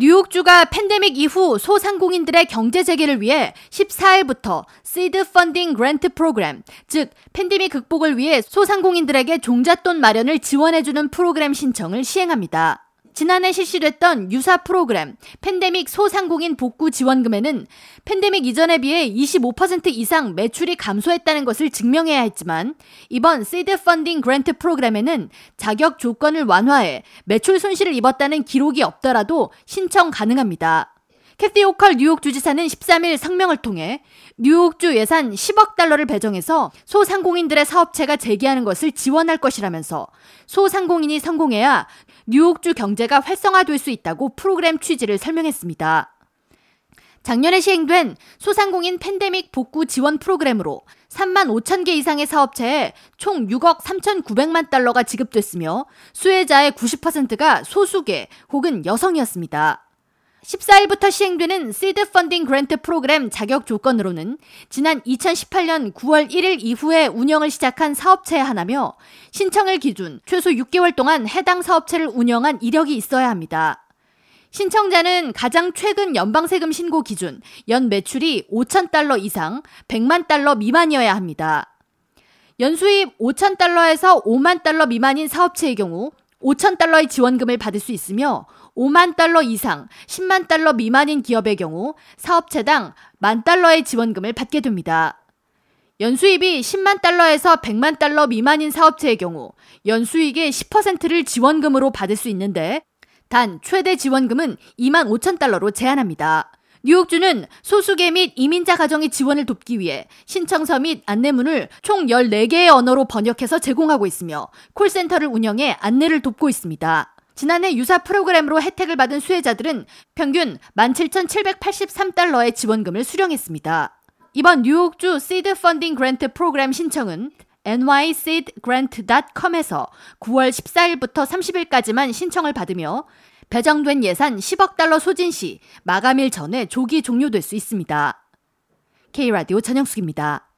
뉴욕주가 팬데믹 이후 소상공인들의 경제 재개를 위해 14일부터 Seed Funding Grant 프로그램, 즉 팬데믹 극복을 위해 소상공인들에게 종잣돈 마련을 지원해주는 프로그램 신청을 시행합니다. 지난해 실시됐던 유사 프로그램 팬데믹 소상공인 복구 지원금에는 팬데믹 이전에 비해 25% 이상 매출이 감소했다는 것을 증명해야 했지만 이번 Seed Funding Grant 프로그램에는 자격 조건을 완화해 매출 손실을 입었다는 기록이 없더라도 신청 가능합니다. 캐티 오컬 뉴욕 주지사는 13일 성명을 통해 뉴욕주 예산 10억 달러를 배정해서 소상공인들의 사업체가 재개하는 것을 지원할 것이라면서 소상공인이 성공해야 뉴욕주 경제가 활성화될 수 있다고 프로그램 취지를 설명했습니다. 작년에 시행된 소상공인 팬데믹 복구 지원 프로그램으로 3만 5천 개 이상의 사업체에 총 6억 3,900만 달러가 지급됐으며 수혜자의 90%가 소수계 혹은 여성이었습니다. 14일부터 시행되는 시드 펀딩 그랜트 프로그램 자격 조건으로는 지난 2018년 9월 1일 이후에 운영을 시작한 사업체 하나며 신청을 기준 최소 6개월 동안 해당 사업체를 운영한 이력이 있어야 합니다. 신청자는 가장 최근 연방세금 신고 기준 연 매출이 5천 달러 이상 100만 달러 미만이어야 합니다. 연수입 5천 달러에서 5만 달러 미만인 사업체의 경우 5천 달러의 지원금을 받을 수 있으며 5만 달러 이상 10만 달러 미만인 기업의 경우 사업체당 만 달러의 지원금을 받게 됩니다. 연수입이 10만 달러에서 100만 달러 미만인 사업체의 경우 연수익의 10%를 지원금으로 받을 수 있는데 단 최대 지원금은 2만 5천 달러로 제한합니다. 뉴욕주는 소수계 및 이민자 가정의 지원을 돕기 위해 신청서 및 안내문을 총 14개의 언어로 번역해서 제공하고 있으며 콜센터를 운영해 안내를 돕고 있습니다. 지난해 유사 프로그램으로 혜택을 받은 수혜자들은 평균 17,783달러의 지원금을 수령했습니다. 이번 뉴욕주 시드 펀딩 그랜트 프로그램 신청은 nyseedgrant.com에서 9월 14일부터 30일까지만 신청을 받으며 배정된 예산 10억 달러 소진 시 마감일 전에 조기 종료될 수 있습니다. K라디오 전영숙입니다.